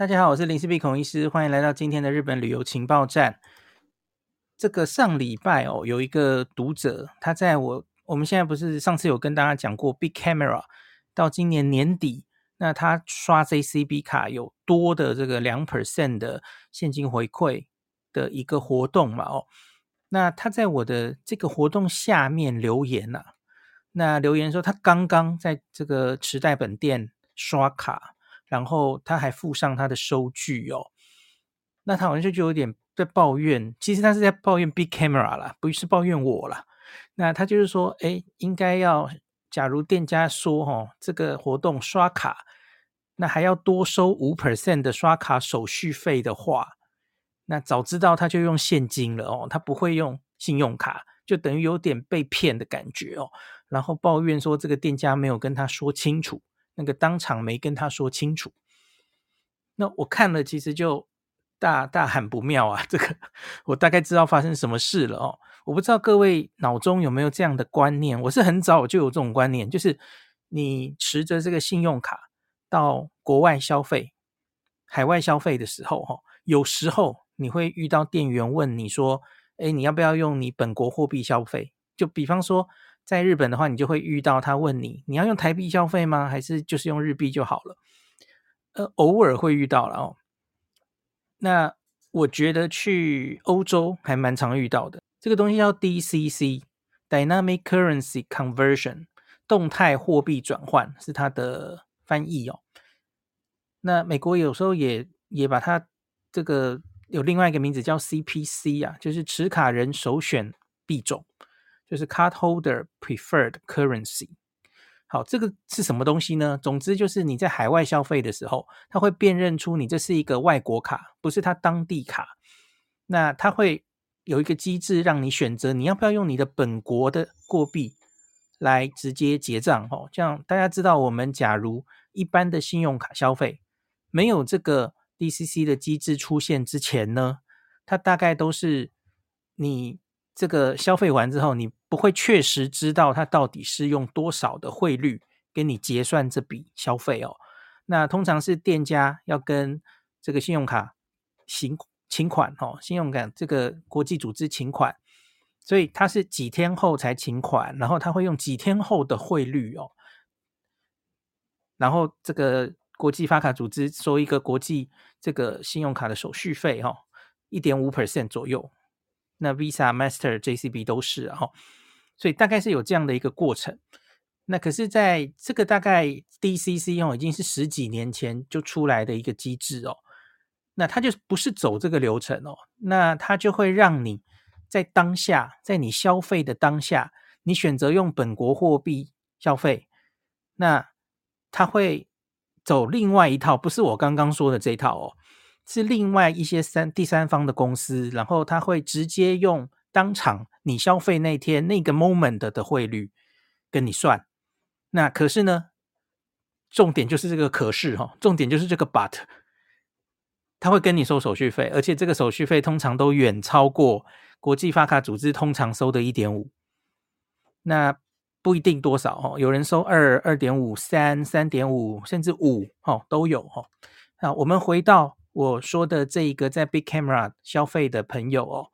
大家好，我是林氏璧孔医师，欢迎来到今天的日本旅游情报站。这个上礼拜哦，有一个读者，他在我我们现在不是上次有跟大家讲过 Big Camera 到今年年底，那他刷 JCB 卡有多的这个两 percent 的现金回馈的一个活动嘛？哦，那他在我的这个活动下面留言呐、啊，那留言说他刚刚在这个池袋本店刷卡。然后他还附上他的收据哦，那他好像就有点在抱怨，其实他是在抱怨 Big Camera 啦，不是抱怨我啦。那他就是说，哎，应该要，假如店家说哦，这个活动刷卡，那还要多收五 percent 的刷卡手续费的话，那早知道他就用现金了哦，他不会用信用卡，就等于有点被骗的感觉哦。然后抱怨说这个店家没有跟他说清楚。那个当场没跟他说清楚，那我看了其实就大大喊不妙啊！这个我大概知道发生什么事了哦。我不知道各位脑中有没有这样的观念？我是很早就有这种观念，就是你持着这个信用卡到国外消费、海外消费的时候，哈，有时候你会遇到店员问你说：“哎，你要不要用你本国货币消费？”就比方说。在日本的话，你就会遇到他问你，你要用台币消费吗？还是就是用日币就好了？呃，偶尔会遇到了哦。那我觉得去欧洲还蛮常遇到的。这个东西叫 DCC（Dynamic Currency Conversion），动态货币转换是它的翻译哦。那美国有时候也也把它这个有另外一个名字叫 CPC 啊，就是持卡人首选币种。就是 Cardholder Preferred Currency。好，这个是什么东西呢？总之就是你在海外消费的时候，它会辨认出你这是一个外国卡，不是它当地卡。那它会有一个机制让你选择，你要不要用你的本国的货币来直接结账？哦，这样大家知道，我们假如一般的信用卡消费没有这个 DCC 的机制出现之前呢，它大概都是你。这个消费完之后，你不会确实知道他到底是用多少的汇率给你结算这笔消费哦。那通常是店家要跟这个信用卡行请款哦，信用卡这个国际组织请款，所以他是几天后才请款，然后他会用几天后的汇率哦。然后这个国际发卡组织收一个国际这个信用卡的手续费哦，一点五 percent 左右。那 Visa、Master、JCB 都是啊，所以大概是有这样的一个过程。那可是在这个大概 DCC 哦，已经是十几年前就出来的一个机制哦。那它就不是走这个流程哦，那它就会让你在当下，在你消费的当下，你选择用本国货币消费，那它会走另外一套，不是我刚刚说的这套哦。是另外一些三第三方的公司，然后他会直接用当场你消费那天那个 moment 的汇率跟你算。那可是呢，重点就是这个可是哈，重点就是这个 but，他会跟你收手续费，而且这个手续费通常都远超过国际发卡组织通常收的一点五。那不一定多少哦，有人收二、二点五、三、三点五，甚至五哦都有哦。那我们回到。我说的这一个在 Big Camera 消费的朋友哦，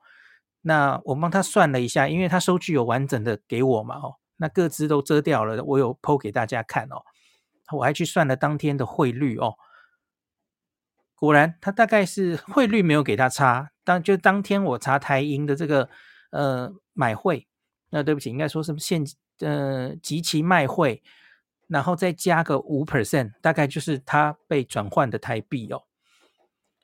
那我帮他算了一下，因为他收据有完整的给我嘛哦，那各资都遮掉了，我有 PO 给大家看哦，我还去算了当天的汇率哦，果然他大概是汇率没有给他差，当就当天我查台银的这个呃买汇，那对不起，应该说是现呃即期卖汇，然后再加个五 percent，大概就是他被转换的台币哦。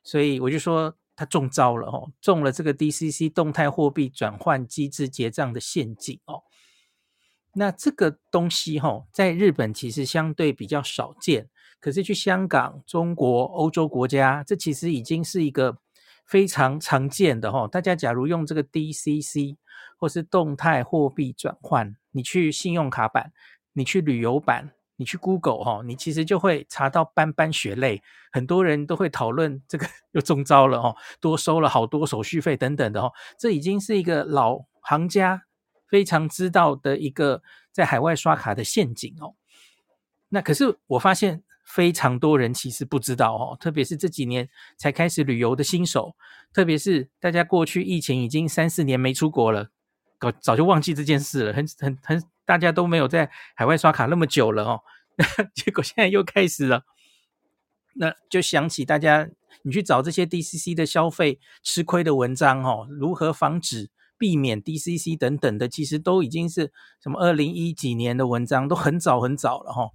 所以我就说他中招了哦，中了这个 DCC 动态货币转换机制结账的陷阱哦。那这个东西哈，在日本其实相对比较少见，可是去香港、中国、欧洲国家，这其实已经是一个非常常见的哈。大家假如用这个 DCC 或是动态货币转换，你去信用卡版，你去旅游版。你去 Google 哈，你其实就会查到斑斑血泪，很多人都会讨论这个 又中招了哈，多收了好多手续费等等的哈，这已经是一个老行家非常知道的一个在海外刷卡的陷阱哦。那可是我发现非常多人其实不知道哦，特别是这几年才开始旅游的新手，特别是大家过去疫情已经三四年没出国了，搞早就忘记这件事了，很很很，大家都没有在海外刷卡那么久了哦，结果现在又开始了，那就想起大家，你去找这些 DCC 的消费吃亏的文章哦，如何防止避免 DCC 等等的，其实都已经是什么二零一几年的文章，都很早很早了哈、哦。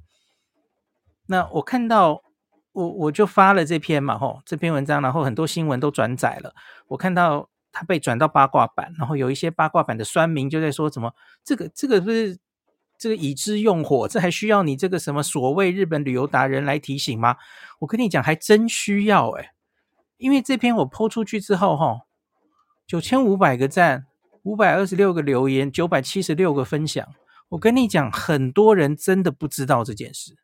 那我看到我我就发了这篇嘛，吼，这篇文章，然后很多新闻都转载了。我看到他被转到八卦版，然后有一些八卦版的酸民就在说什么，这个这个是这个已知用火，这还需要你这个什么所谓日本旅游达人来提醒吗？我跟你讲，还真需要诶，因为这篇我 po 出去之后，吼，九千五百个赞，五百二十六个留言，九百七十六个分享。我跟你讲，很多人真的不知道这件事。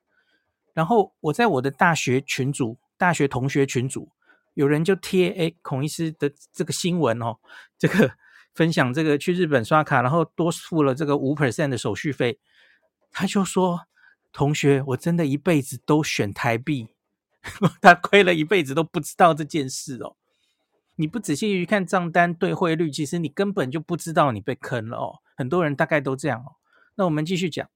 然后我在我的大学群组、大学同学群组，有人就贴诶孔医师的这个新闻哦，这个分享这个去日本刷卡，然后多付了这个五 percent 的手续费，他就说：“同学，我真的一辈子都选台币，他亏了一辈子都不知道这件事哦。你不仔细去看账单对汇率，其实你根本就不知道你被坑了哦。很多人大概都这样哦。那我们继续讲。”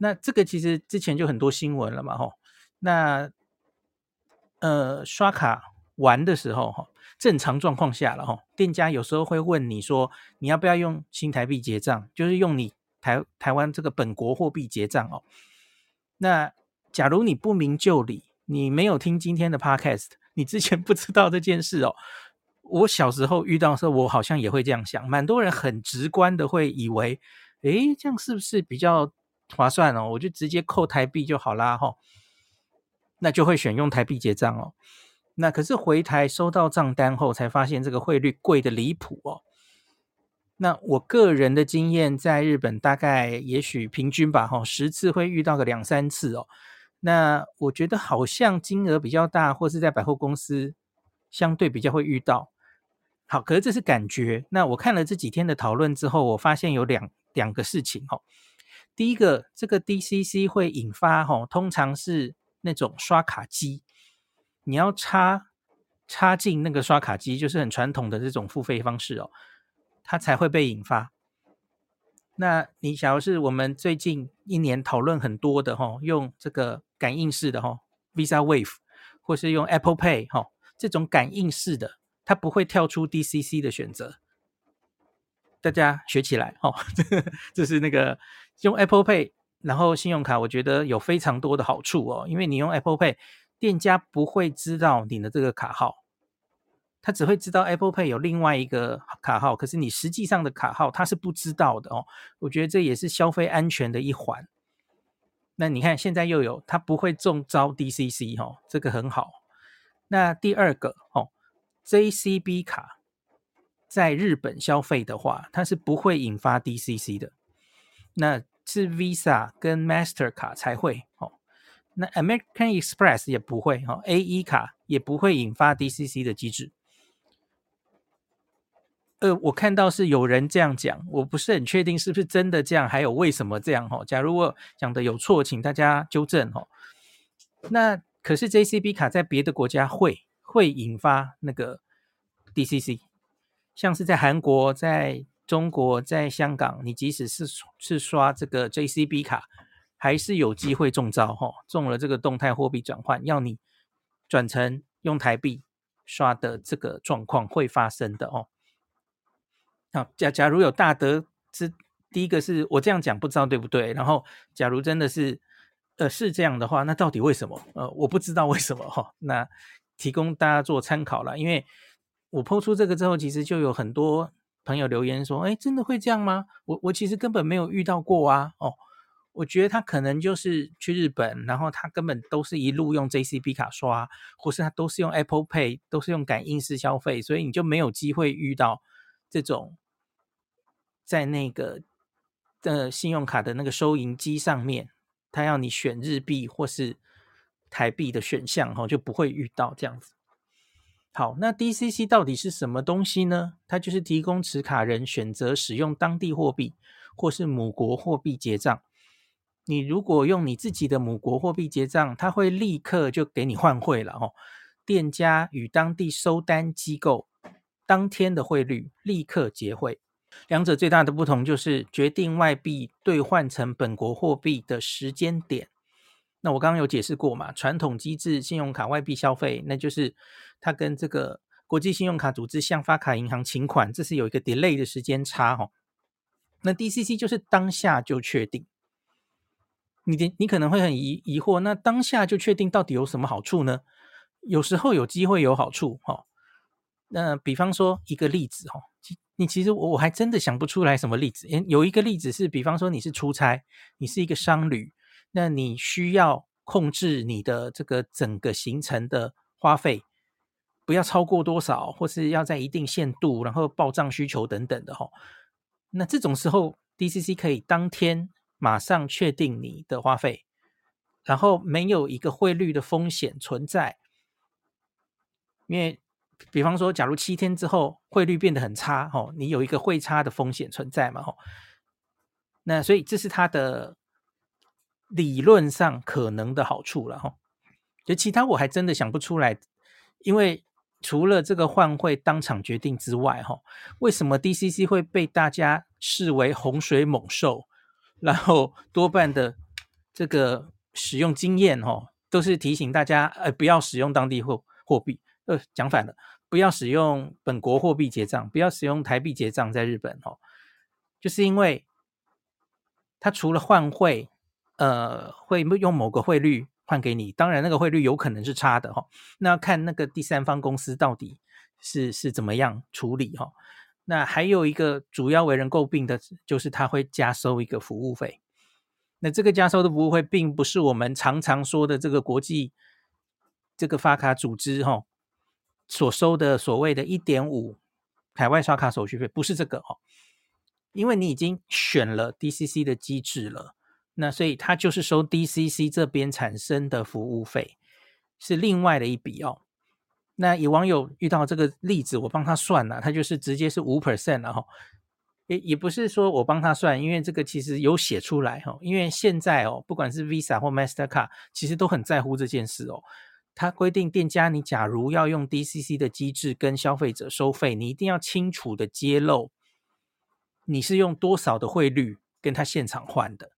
那这个其实之前就很多新闻了嘛，吼。那呃，刷卡玩的时候，哈，正常状况下了，哈，店家有时候会问你说，你要不要用新台币结账，就是用你台台湾这个本国货币结账哦。那假如你不明就里，你没有听今天的 podcast，你之前不知道这件事哦。我小时候遇到的时候，我好像也会这样想，蛮多人很直观的会以为，诶，这样是不是比较划算哦，我就直接扣台币就好啦，哈，那就会选用台币结账哦。那可是回台收到账单后，才发现这个汇率贵的离谱哦。那我个人的经验，在日本大概也许平均吧，哈，十次会遇到个两三次哦。那我觉得好像金额比较大，或是在百货公司相对比较会遇到。好，可是这是感觉。那我看了这几天的讨论之后，我发现有两两个事情哦。第一个，这个 DCC 会引发吼，通常是那种刷卡机，你要插插进那个刷卡机，就是很传统的这种付费方式哦，它才会被引发。那你假如是我们最近一年讨论很多的吼，用这个感应式的吼，Visa Wave，或是用 Apple Pay 吼，这种感应式的，它不会跳出 DCC 的选择。大家学起来哦，这个就是那个用 Apple Pay，然后信用卡，我觉得有非常多的好处哦。因为你用 Apple Pay，店家不会知道你的这个卡号，他只会知道 Apple Pay 有另外一个卡号，可是你实际上的卡号他是不知道的哦。我觉得这也是消费安全的一环。那你看现在又有，他不会中招 DCC 哦，这个很好。那第二个哦，JCB 卡。在日本消费的话，它是不会引发 DCC 的，那是 Visa 跟 Master 卡才会哦。那 American Express 也不会哦，AE 卡也不会引发 DCC 的机制。呃，我看到是有人这样讲，我不是很确定是不是真的这样，还有为什么这样哦？假如我讲的有错，请大家纠正哦。那可是 JCB 卡在别的国家会会引发那个 DCC。像是在韩国、在中国、在香港，你即使是是刷这个 JCB 卡，还是有机会中招哈，中了这个动态货币转换，要你转成用台币刷的这个状况会发生的哦。好，假假如有大德是第一个是我这样讲不知道对不对，然后假如真的是呃是这样的话，那到底为什么？呃，我不知道为什么哈，那提供大家做参考了，因为。我 po 出这个之后，其实就有很多朋友留言说：“哎，真的会这样吗？我我其实根本没有遇到过啊。”哦，我觉得他可能就是去日本，然后他根本都是一路用 JCB 卡刷，或是他都是用 Apple Pay，都是用感应式消费，所以你就没有机会遇到这种在那个的信用卡的那个收银机上面，他要你选日币或是台币的选项，哈，就不会遇到这样子。好，那 DCC 到底是什么东西呢？它就是提供持卡人选择使用当地货币或是母国货币结账。你如果用你自己的母国货币结账，它会立刻就给你换汇了哦。店家与当地收单机构当天的汇率立刻结汇，两者最大的不同就是决定外币兑换成本国货币的时间点。那我刚刚有解释过嘛，传统机制信用卡外币消费，那就是它跟这个国际信用卡组织向发卡银行请款，这是有一个 delay 的时间差哈。那 DCC 就是当下就确定。你的你可能会很疑疑惑，那当下就确定到底有什么好处呢？有时候有机会有好处哈。那比方说一个例子哈，你其实我我还真的想不出来什么例子。有一个例子是，比方说你是出差，你是一个商旅。那你需要控制你的这个整个行程的花费，不要超过多少，或是要在一定限度，然后报账需求等等的哈。那这种时候，DCC 可以当天马上确定你的花费，然后没有一个汇率的风险存在。因为，比方说，假如七天之后汇率变得很差，哈，你有一个汇差的风险存在嘛，哈。那所以这是它的。理论上可能的好处了哈，就其他我还真的想不出来，因为除了这个换汇当场决定之外哈，为什么 DCC 会被大家视为洪水猛兽？然后多半的这个使用经验哈，都是提醒大家，呃，不要使用当地货货币，呃，讲反了，不要使用本国货币结账，不要使用台币结账，在日本哈，就是因为它除了换汇。呃，会用某个汇率换给你，当然那个汇率有可能是差的哈。那要看那个第三方公司到底是是怎么样处理哈。那还有一个主要为人诟病的就是他会加收一个服务费。那这个加收的服务费并不是我们常常说的这个国际这个发卡组织哈所收的所谓的一点五海外刷卡手续费，不是这个哈，因为你已经选了 DCC 的机制了。那所以他就是收 DCC 这边产生的服务费，是另外的一笔哦。那有网友遇到这个例子，我帮他算了，他就是直接是五 percent 了哈。也也不是说我帮他算，因为这个其实有写出来哈。因为现在哦，不管是 Visa 或 Mastercard，其实都很在乎这件事哦。他规定店家，你假如要用 DCC 的机制跟消费者收费，你一定要清楚的揭露你是用多少的汇率跟他现场换的。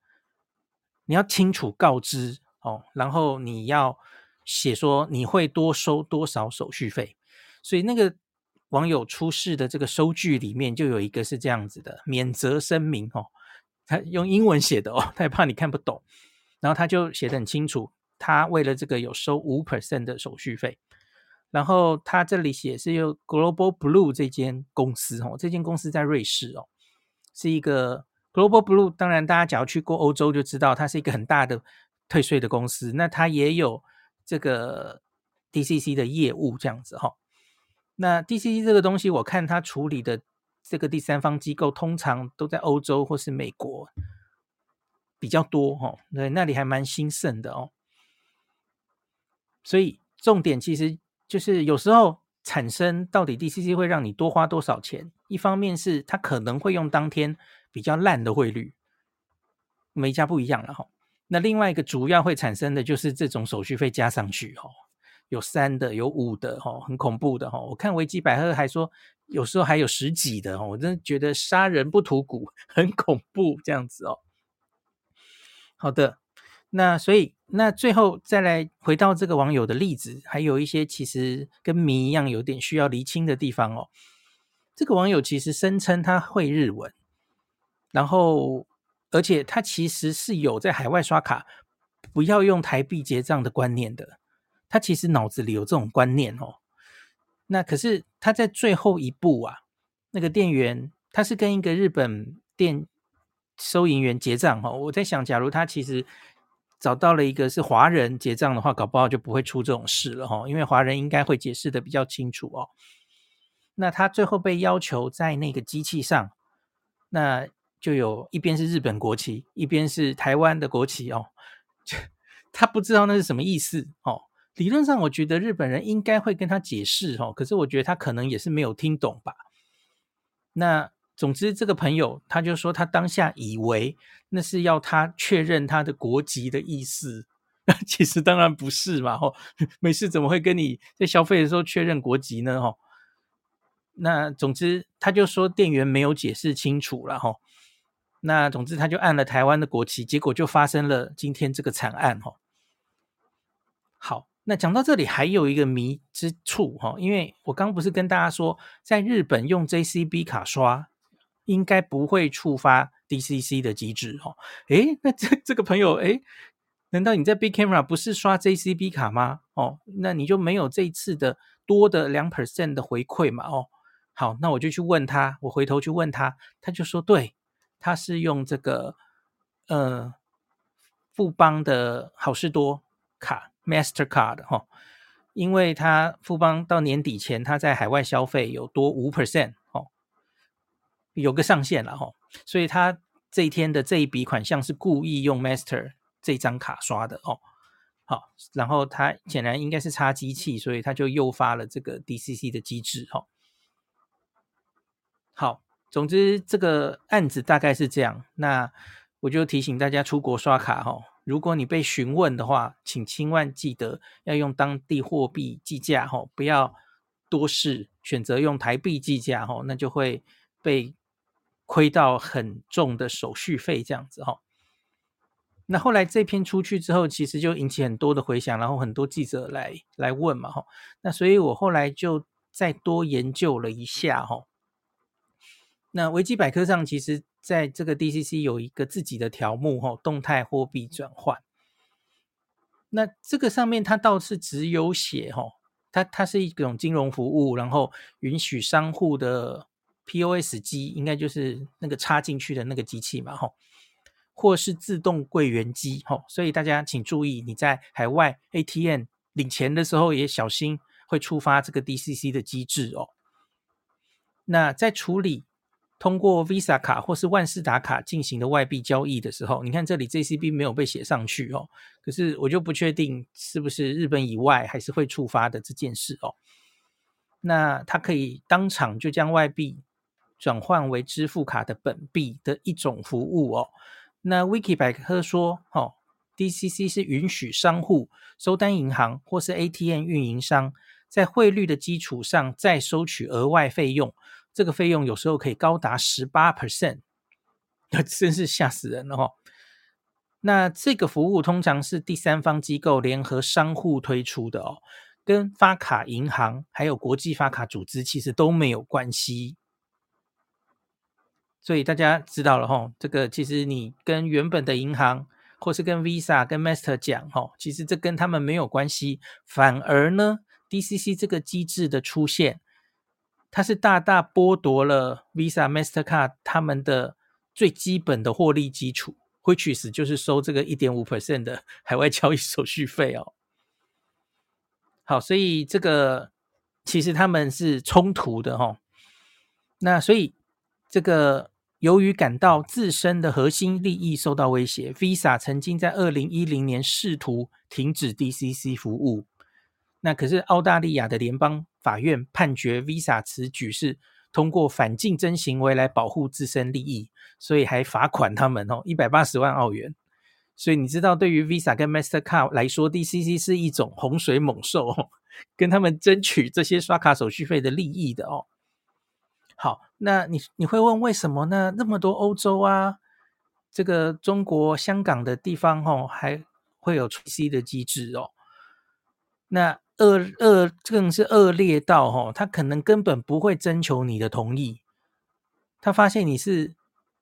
你要清楚告知哦，然后你要写说你会多收多少手续费，所以那个网友出示的这个收据里面就有一个是这样子的免责声明哦，他用英文写的哦，他也怕你看不懂，然后他就写的很清楚，他为了这个有收五 percent 的手续费，然后他这里写是用 Global Blue 这间公司哦，这间公司在瑞士哦，是一个。Global Blue，当然大家只要去过欧洲就知道，它是一个很大的退税的公司。那它也有这个 DCC 的业务这样子哈。那 DCC 这个东西，我看它处理的这个第三方机构，通常都在欧洲或是美国比较多哈。对，那里还蛮兴盛的哦。所以重点其实就是有时候产生到底 DCC 会让你多花多少钱，一方面是它可能会用当天。比较烂的汇率，每家不一样了哈。那另外一个主要会产生的就是这种手续费加上去哈，有三的，有五的哈，很恐怖的哈。我看维基百科还说，有时候还有十几的哈，我真的觉得杀人不吐骨，很恐怖这样子哦。好的，那所以那最后再来回到这个网友的例子，还有一些其实跟谜一样，有点需要厘清的地方哦。这个网友其实声称他会日文。然后，而且他其实是有在海外刷卡不要用台币结账的观念的，他其实脑子里有这种观念哦。那可是他在最后一步啊，那个店员他是跟一个日本店收银员结账哈。我在想，假如他其实找到了一个是华人结账的话，搞不好就不会出这种事了哈，因为华人应该会解释得比较清楚哦。那他最后被要求在那个机器上，那。就有一边是日本国旗，一边是台湾的国旗哦。他不知道那是什么意思哦。理论上，我觉得日本人应该会跟他解释哦。可是我觉得他可能也是没有听懂吧。那总之，这个朋友他就说，他当下以为那是要他确认他的国籍的意思，其实当然不是嘛，吼，没事怎么会跟你在消费的时候确认国籍呢，吼？那总之，他就说店员没有解释清楚了，吼。那总之，他就按了台湾的国旗，结果就发生了今天这个惨案，哦。好，那讲到这里还有一个谜之处，吼，因为我刚不是跟大家说，在日本用 JCB 卡刷。应该不会触发 DCC 的机制哦。诶，那这这个朋友，诶，难道你在 Big Camera 不是刷 JCB 卡吗？哦，那你就没有这一次的多的两 percent 的回馈嘛？哦，好，那我就去问他，我回头去问他，他就说，对，他是用这个呃富邦的好事多卡 Mastercard 哈，因为他富邦到年底前他在海外消费有多五 percent 哦。有个上限了哈，所以他这一天的这一笔款项是故意用 Master 这张卡刷的哦。好，然后他显然应该是插机器，所以他就诱发了这个 DCC 的机制哈。好，总之这个案子大概是这样。那我就提醒大家出国刷卡哈，如果你被询问的话，请千万记得要用当地货币计价哈，不要多试，选择用台币计价哈，那就会被。亏到很重的手续费这样子哈，那后来这篇出去之后，其实就引起很多的回响，然后很多记者来来问嘛哈，那所以我后来就再多研究了一下哈。那维基百科上其实在这个 DCC 有一个自己的条目哈，动态货币转换。那这个上面它倒是只有写哈，它它是一种金融服务，然后允许商户的。POS 机应该就是那个插进去的那个机器嘛，吼，或是自动柜员机，吼，所以大家请注意，你在海外 ATM 领钱的时候也小心会触发这个 DCC 的机制哦。那在处理通过 Visa 卡或是万事达卡进行的外币交易的时候，你看这里 JCB 没有被写上去哦，可是我就不确定是不是日本以外还是会触发的这件事哦。那它可以当场就将外币。转换为支付卡的本币的一种服务哦。那 Wiki 百科说，哦，DCC 是允许商户、收单银行或是 ATM 运营商在汇率的基础上再收取额外费用，这个费用有时候可以高达十八 percent，那 真是吓死人了哦。那这个服务通常是第三方机构联合商户推出的哦，跟发卡银行还有国际发卡组织其实都没有关系。所以大家知道了吼，这个其实你跟原本的银行，或是跟 Visa、跟 Master 讲吼，其实这跟他们没有关系。反而呢，DCC 这个机制的出现，它是大大剥夺了 Visa、Mastercard 他们的最基本的获利基础，which is 就是收这个一点五 percent 的海外交易手续费哦。好，所以这个其实他们是冲突的吼。那所以。这个由于感到自身的核心利益受到威胁，Visa 曾经在二零一零年试图停止 DCC 服务。那可是澳大利亚的联邦法院判决 Visa 此举是通过反竞争行为来保护自身利益，所以还罚款他们哦一百八十万澳元。所以你知道，对于 Visa 跟 Mastercard 来说，DCC 是一种洪水猛兽，跟他们争取这些刷卡手续费的利益的哦。好，那你你会问为什么呢？那么多欧洲啊，这个中国香港的地方哦，还会有 C 的机制哦。那恶恶更是恶劣到哦，他可能根本不会征求你的同意。他发现你是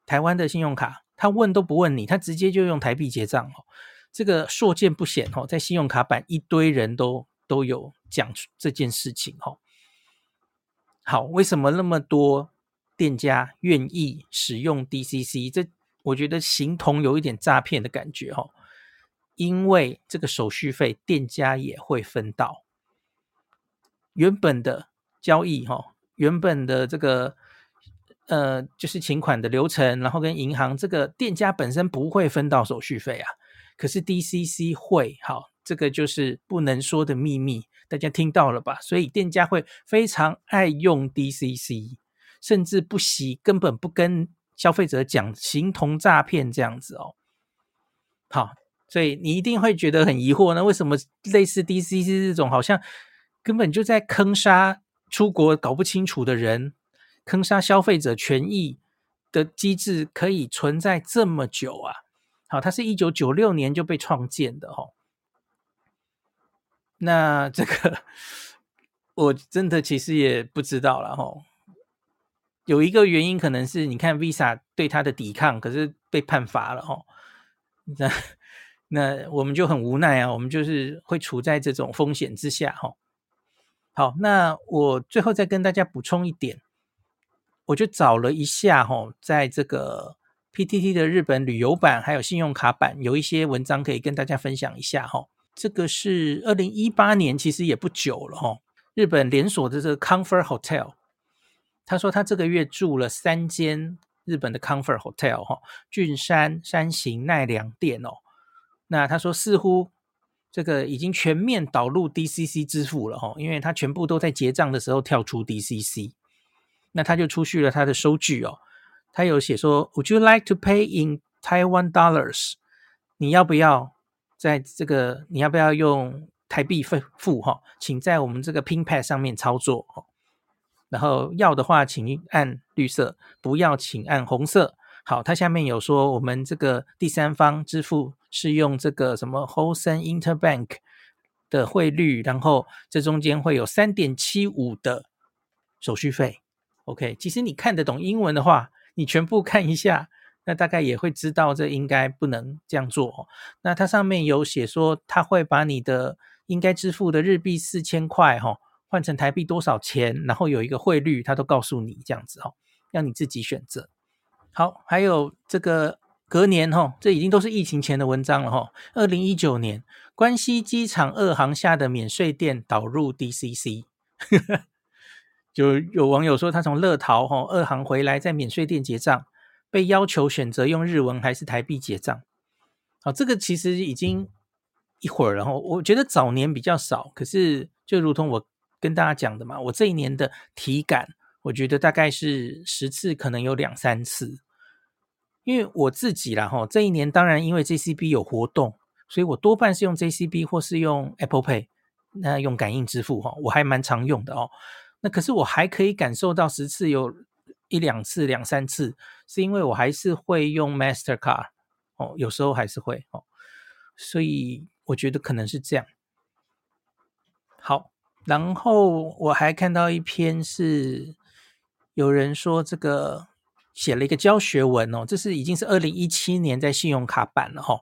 台湾的信用卡，他问都不问你，他直接就用台币结账哦。这个所见不鲜哦，在信用卡版一堆人都都有讲这件事情哦。好，为什么那么多店家愿意使用 DCC？这我觉得形同有一点诈骗的感觉哈，因为这个手续费店家也会分到。原本的交易哈，原本的这个呃就是请款的流程，然后跟银行这个店家本身不会分到手续费啊，可是 DCC 会。好，这个就是不能说的秘密。大家听到了吧？所以店家会非常爱用 DCC，甚至不惜根本不跟消费者讲，形同诈骗这样子哦。好，所以你一定会觉得很疑惑，那为什么类似 DCC 这种好像根本就在坑杀出国搞不清楚的人，坑杀消费者权益的机制可以存在这么久啊？好，它是一九九六年就被创建的哦。那这个我真的其实也不知道了哈。有一个原因可能是你看 Visa 对它的抵抗，可是被判罚了哈。那那我们就很无奈啊，我们就是会处在这种风险之下哈。好，那我最后再跟大家补充一点，我就找了一下哈，在这个 PTT 的日本旅游版还有信用卡版有一些文章可以跟大家分享一下哈。这个是二零一八年，其实也不久了哈。日本连锁的这个 Comfort Hotel，他说他这个月住了三间日本的 Comfort Hotel 哈，郡山、山形、奈良店哦。那他说似乎这个已经全面导入 DCC 支付了哈，因为它全部都在结账的时候跳出 DCC。那他就出具了他的收据哦，他有写说，Would you like to pay in Taiwan dollars？你要不要？在这个你要不要用台币付付哈？请在我们这个 PingPad 上面操作哦。然后要的话，请按绿色；不要，请按红色。好，它下面有说我们这个第三方支付是用这个什么 Hosen Interbank 的汇率，然后这中间会有三点七五的手续费。OK，其实你看得懂英文的话，你全部看一下。那大概也会知道，这应该不能这样做。那它上面有写说，它会把你的应该支付的日币四千块哈，换成台币多少钱，然后有一个汇率，它都告诉你这样子哈，让你自己选择。好，还有这个隔年哈，这已经都是疫情前的文章了哈。二零一九年，关西机场二航下的免税店导入 DCC，就有网友说他从乐桃哈二航回来，在免税店结账。被要求选择用日文还是台币结账，好，这个其实已经一会儿了，然后我觉得早年比较少，可是就如同我跟大家讲的嘛，我这一年的体感，我觉得大概是十次可能有两三次，因为我自己啦，哈，这一年当然因为 JCB 有活动，所以我多半是用 JCB 或是用 Apple Pay，那用感应支付哈，我还蛮常用的哦，那可是我还可以感受到十次有。一两次、两三次，是因为我还是会用 Mastercard 哦，有时候还是会哦，所以我觉得可能是这样。好，然后我还看到一篇是有人说这个写了一个教学文哦，这是已经是二零一七年在信用卡版了哈、哦。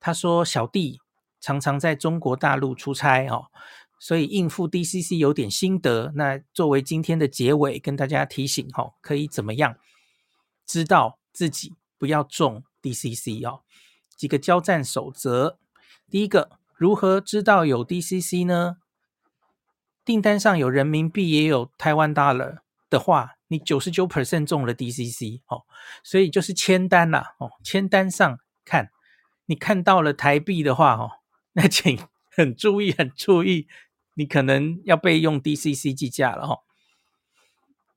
他说小弟常常在中国大陆出差哦。所以应付 DCC 有点心得，那作为今天的结尾，跟大家提醒哈，可以怎么样知道自己不要中 DCC 哦？几个交战守则。第一个，如何知道有 DCC 呢？订单上有人民币也有台湾 dollar 的话，你九十九 percent 中了 DCC 哦。所以就是签单啦哦，签单上看，你看到了台币的话哦，那请 很注意，很注意。你可能要被用 DCC 计价了哈，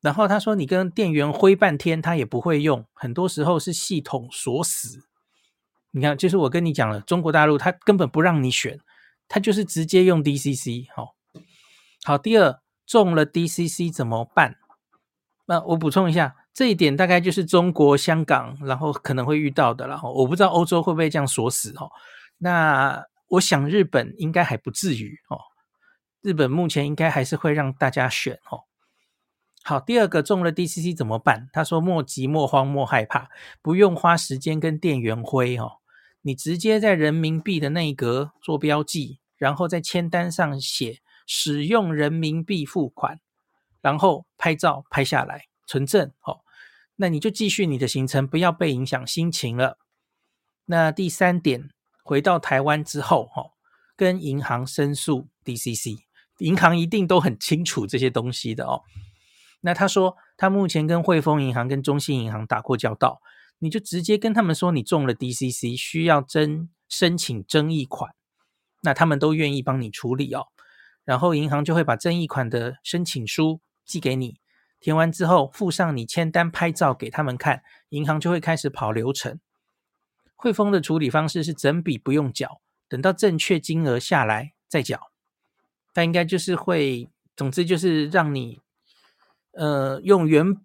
然后他说你跟店员挥半天，他也不会用，很多时候是系统锁死。你看，就是我跟你讲了，中国大陆他根本不让你选，他就是直接用 DCC。好，好，第二，中了 DCC 怎么办？那我补充一下，这一点大概就是中国香港，然后可能会遇到的了。我不知道欧洲会不会这样锁死哦。那我想日本应该还不至于哦。日本目前应该还是会让大家选哦。好，第二个中了 DCC 怎么办？他说莫急莫慌莫害怕，不用花时间跟店员挥哦，你直接在人民币的那一格做标记，然后在签单上写使用人民币付款，然后拍照拍下来存证哦。那你就继续你的行程，不要被影响心情了。那第三点，回到台湾之后哦，跟银行申诉 DCC。银行一定都很清楚这些东西的哦。那他说他目前跟汇丰银行、跟中信银行打过交道，你就直接跟他们说你中了 DCC，需要征申请争议款，那他们都愿意帮你处理哦。然后银行就会把争议款的申请书寄给你，填完之后附上你签单拍照给他们看，银行就会开始跑流程。汇丰的处理方式是整笔不用缴，等到正确金额下来再缴。但应该就是会，总之就是让你，呃，用原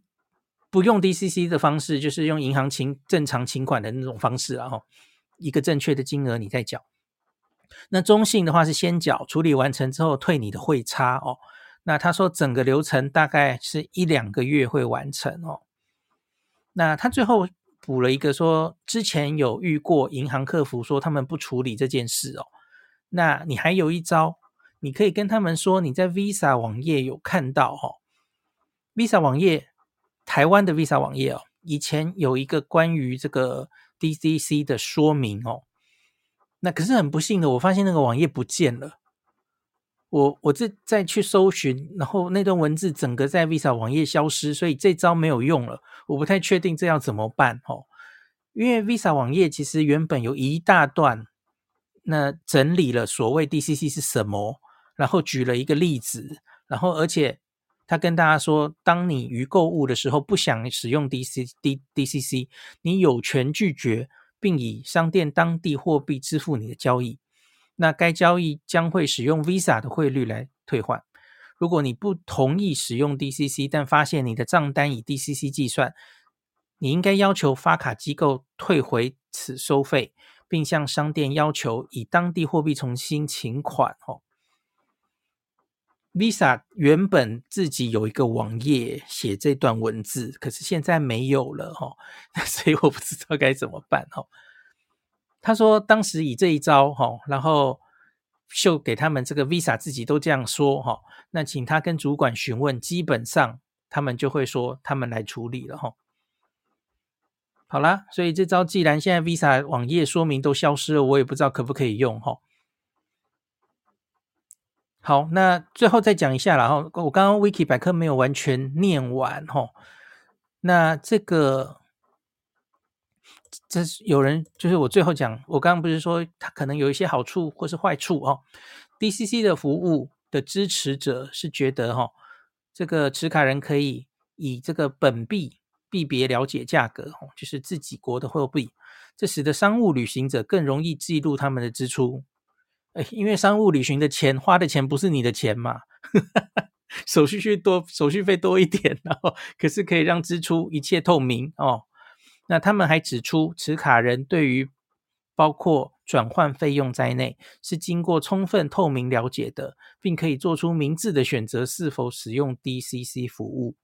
不用 DCC 的方式，就是用银行请正常请款的那种方式，然后一个正确的金额你再缴。那中信的话是先缴，处理完成之后退你的汇差哦。那他说整个流程大概是一两个月会完成哦。那他最后补了一个说，之前有遇过银行客服说他们不处理这件事哦。那你还有一招，你可以跟他们说你在 Visa 网页有看到哦。Visa 网页，台湾的 Visa 网页哦，以前有一个关于这个 DCC 的说明哦。那可是很不幸的，我发现那个网页不见了。我我这再去搜寻，然后那段文字整个在 Visa 网页消失，所以这招没有用了。我不太确定这要怎么办哦。因为 Visa 网页其实原本有一大段，那整理了所谓 DCC 是什么，然后举了一个例子，然后而且他跟大家说，当你于购物的时候不想使用 DC D DCC，你有权拒绝。并以商店当地货币支付你的交易，那该交易将会使用 Visa 的汇率来退换。如果你不同意使用 DCC，但发现你的账单以 DCC 计算，你应该要求发卡机构退回此收费，并向商店要求以当地货币重新请款。哦。Visa 原本自己有一个网页写这段文字，可是现在没有了哈，所以我不知道该怎么办哈。他说当时以这一招哈，然后秀给他们这个 Visa 自己都这样说哈，那请他跟主管询问，基本上他们就会说他们来处理了哈。好啦，所以这招既然现在 Visa 网页说明都消失了，我也不知道可不可以用哈。好，那最后再讲一下啦，然后我刚刚 Wiki 百科没有完全念完哈。那这个，这是有人就是我最后讲，我刚刚不是说它可能有一些好处或是坏处哦。DCC 的服务的支持者是觉得哈，这个持卡人可以以这个本币币别了解价格哦，就是自己国的货币，这使得商务旅行者更容易记录他们的支出。哎，因为商务旅行的钱花的钱不是你的钱嘛，手续费多，手续费多一点，然后可是可以让支出一切透明哦。那他们还指出，持卡人对于包括转换费用在内，是经过充分透明了解的，并可以做出明智的选择，是否使用 DCC 服务。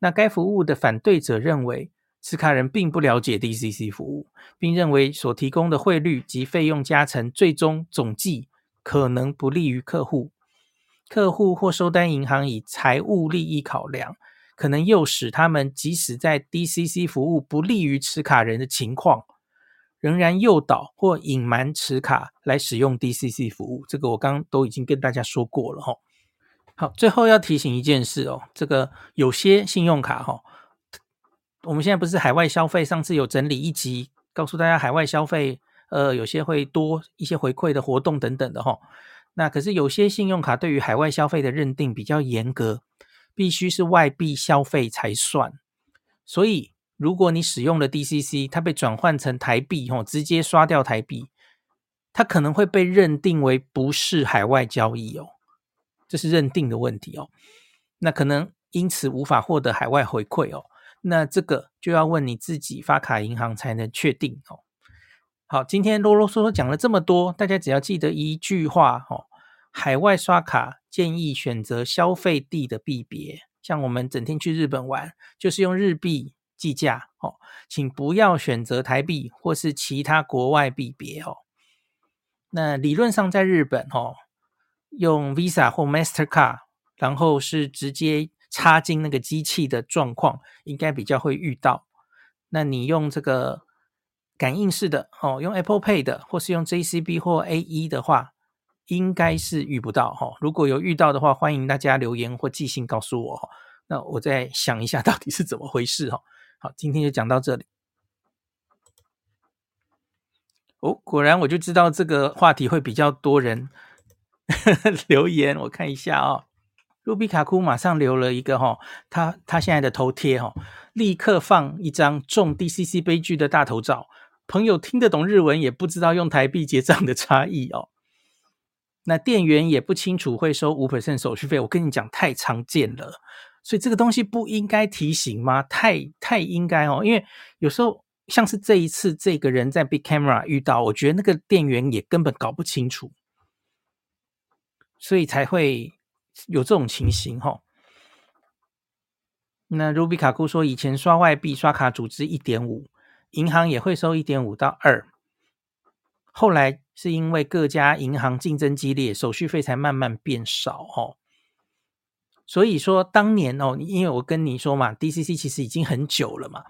那该服务的反对者认为，持卡人并不了解 DCC 服务，并认为所提供的汇率及费用加成最终总计可能不利于客户。客户或收单银行以财务利益考量，可能诱使他们即使在 DCC 服务不利于持卡人的情况，仍然诱导或隐瞒持卡来使用 DCC 服务。这个我刚刚都已经跟大家说过了哈。好，最后要提醒一件事哦，这个有些信用卡哈。我们现在不是海外消费，上次有整理一集，告诉大家海外消费，呃，有些会多一些回馈的活动等等的哈。那可是有些信用卡对于海外消费的认定比较严格，必须是外币消费才算。所以如果你使用了 DCC，它被转换成台币，吼，直接刷掉台币，它可能会被认定为不是海外交易哦，这是认定的问题哦。那可能因此无法获得海外回馈哦。那这个就要问你自己发卡银行才能确定哦。好，今天啰啰嗦嗦讲了这么多，大家只要记得一句话哦：海外刷卡建议选择消费地的币别，像我们整天去日本玩，就是用日币计价哦，请不要选择台币或是其他国外币别哦。那理论上在日本哦，用 Visa 或 Mastercard，然后是直接。插进那个机器的状况，应该比较会遇到。那你用这个感应式的哦，用 Apple Pay 的，或是用 JCB 或 AE 的话，应该是遇不到哈。如果有遇到的话，欢迎大家留言或寄信告诉我。那我再想一下 到底是怎么回事哈。好，今天就讲到这里。哦，果然我就知道这个话题会比较多人 留言，我看一下啊。卢比卡库马上留了一个哈，他他现在的头贴哈，立刻放一张中 DCC 悲剧的大头照。朋友听得懂日文，也不知道用台币结账的差异哦。那店员也不清楚会收五 percent 手续费，我跟你讲太常见了，所以这个东西不应该提醒吗？太太应该哦，因为有时候像是这一次这个人在 Big Camera 遇到，我觉得那个店员也根本搞不清楚，所以才会有这种情形哈、哦。那 Ruby 卡库说，以前刷外币刷卡组织一点五。银行也会收一点五到二，后来是因为各家银行竞争激烈，手续费才慢慢变少哦。所以说当年哦，因为我跟你说嘛，DCC 其实已经很久了嘛。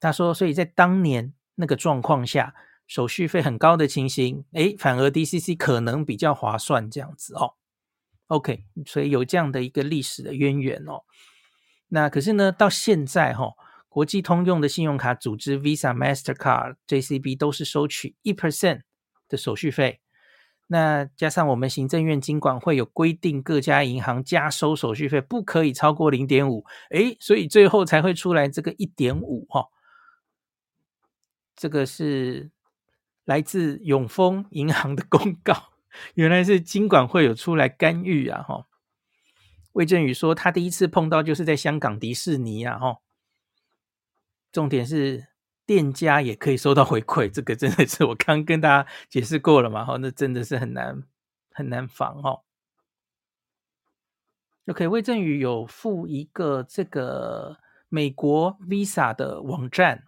他说，所以在当年那个状况下，手续费很高的情形，诶，反而 DCC 可能比较划算这样子哦。OK，所以有这样的一个历史的渊源哦。那可是呢，到现在哈、哦。国际通用的信用卡组织 Visa、Mastercard、JCB 都是收取一 percent 的手续费。那加上我们行政院金管会有规定，各家银行加收手续费不可以超过零点五。诶，所以最后才会出来这个一点五哈。这个是来自永丰银行的公告，原来是金管会有出来干预啊哈。魏正宇说他第一次碰到就是在香港迪士尼啊哈。重点是店家也可以收到回馈，这个真的是我刚跟大家解释过了嘛？哈，那真的是很难很难防哦。OK，魏正宇有附一个这个美国 Visa 的网站，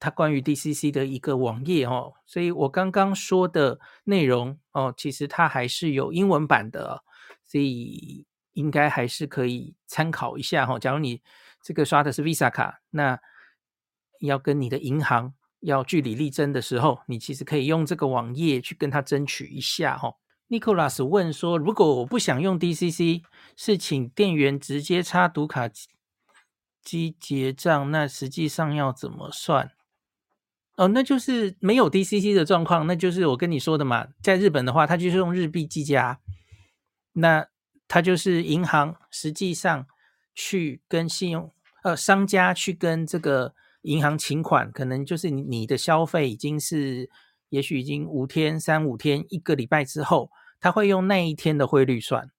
它关于 DCC 的一个网页哦，所以我刚刚说的内容哦，其实它还是有英文版的，所以应该还是可以参考一下哈。假如你这个刷的是 Visa 卡，那要跟你的银行要据理力争的时候，你其实可以用这个网页去跟他争取一下哈。Nicholas 问说：“如果我不想用 DCC，是请店员直接插读卡机结账，那实际上要怎么算？”哦，那就是没有 DCC 的状况，那就是我跟你说的嘛。在日本的话，它就是用日币计价，那它就是银行实际上去跟信用呃商家去跟这个。银行请款可能就是你的消费已经是，也许已经五天、三五天、一个礼拜之后，他会用那一天的汇率算，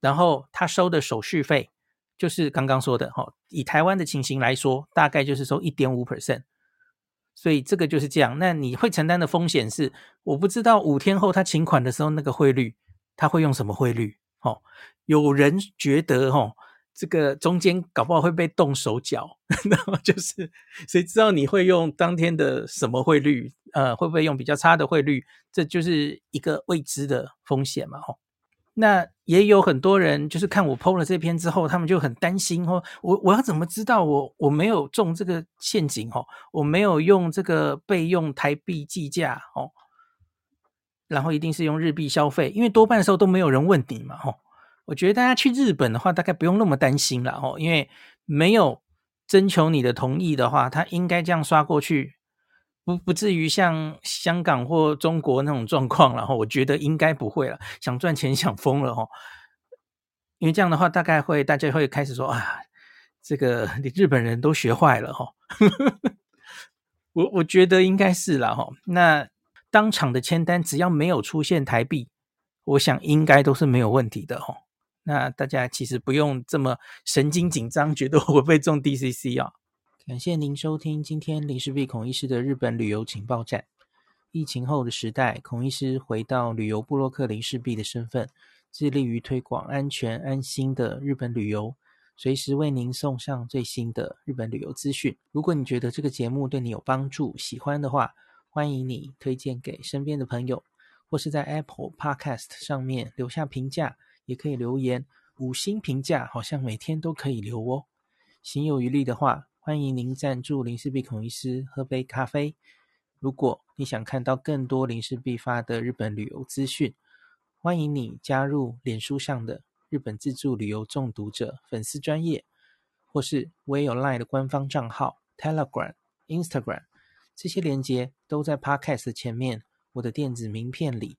然后他收的手续费就是刚刚说的哈，以台湾的情形来说，大概就是收一点五 percent，所以这个就是这样。那你会承担的风险是，我不知道五天后他请款的时候那个汇率他会用什么汇率？哦，有人觉得哦。这个中间搞不好会被动手脚，然后就是谁知道你会用当天的什么汇率？呃，会不会用比较差的汇率？这就是一个未知的风险嘛，吼。那也有很多人就是看我 PO 了这篇之后，他们就很担心哦，我我要怎么知道我我没有中这个陷阱？哦，我没有用这个备用台币计价哦，然后一定是用日币消费，因为多半的时候都没有人问你嘛，吼。我觉得大家去日本的话，大概不用那么担心了哦，因为没有征求你的同意的话，他应该这样刷过去，不不至于像香港或中国那种状况。然后我觉得应该不会了，想赚钱想疯了哦，因为这样的话，大概会大家会开始说啊，这个你日本人都学坏了哈。我我觉得应该是了哈。那当场的签单只要没有出现台币，我想应该都是没有问题的哈。那大家其实不用这么神经紧张，觉得我会被中 DCC 啊、哦！感谢您收听今天林氏璧孔医师的日本旅游情报站。疫情后的时代，孔医师回到旅游部落客林氏璧的身份，致力于推广安全安心的日本旅游，随时为您送上最新的日本旅游资讯。如果你觉得这个节目对你有帮助，喜欢的话，欢迎你推荐给身边的朋友，或是在 Apple Podcast 上面留下评价。也可以留言，五星评价好像每天都可以留哦。行有余力的话，欢迎您赞助林氏璧孔医师喝杯咖啡。如果你想看到更多林氏璧发的日本旅游资讯，欢迎你加入脸书上的日本自助旅游中毒者粉丝专业，或是我也有 LINE 的官方账号 Telegram、Instagram，这些连接都在 Podcast 前面我的电子名片里。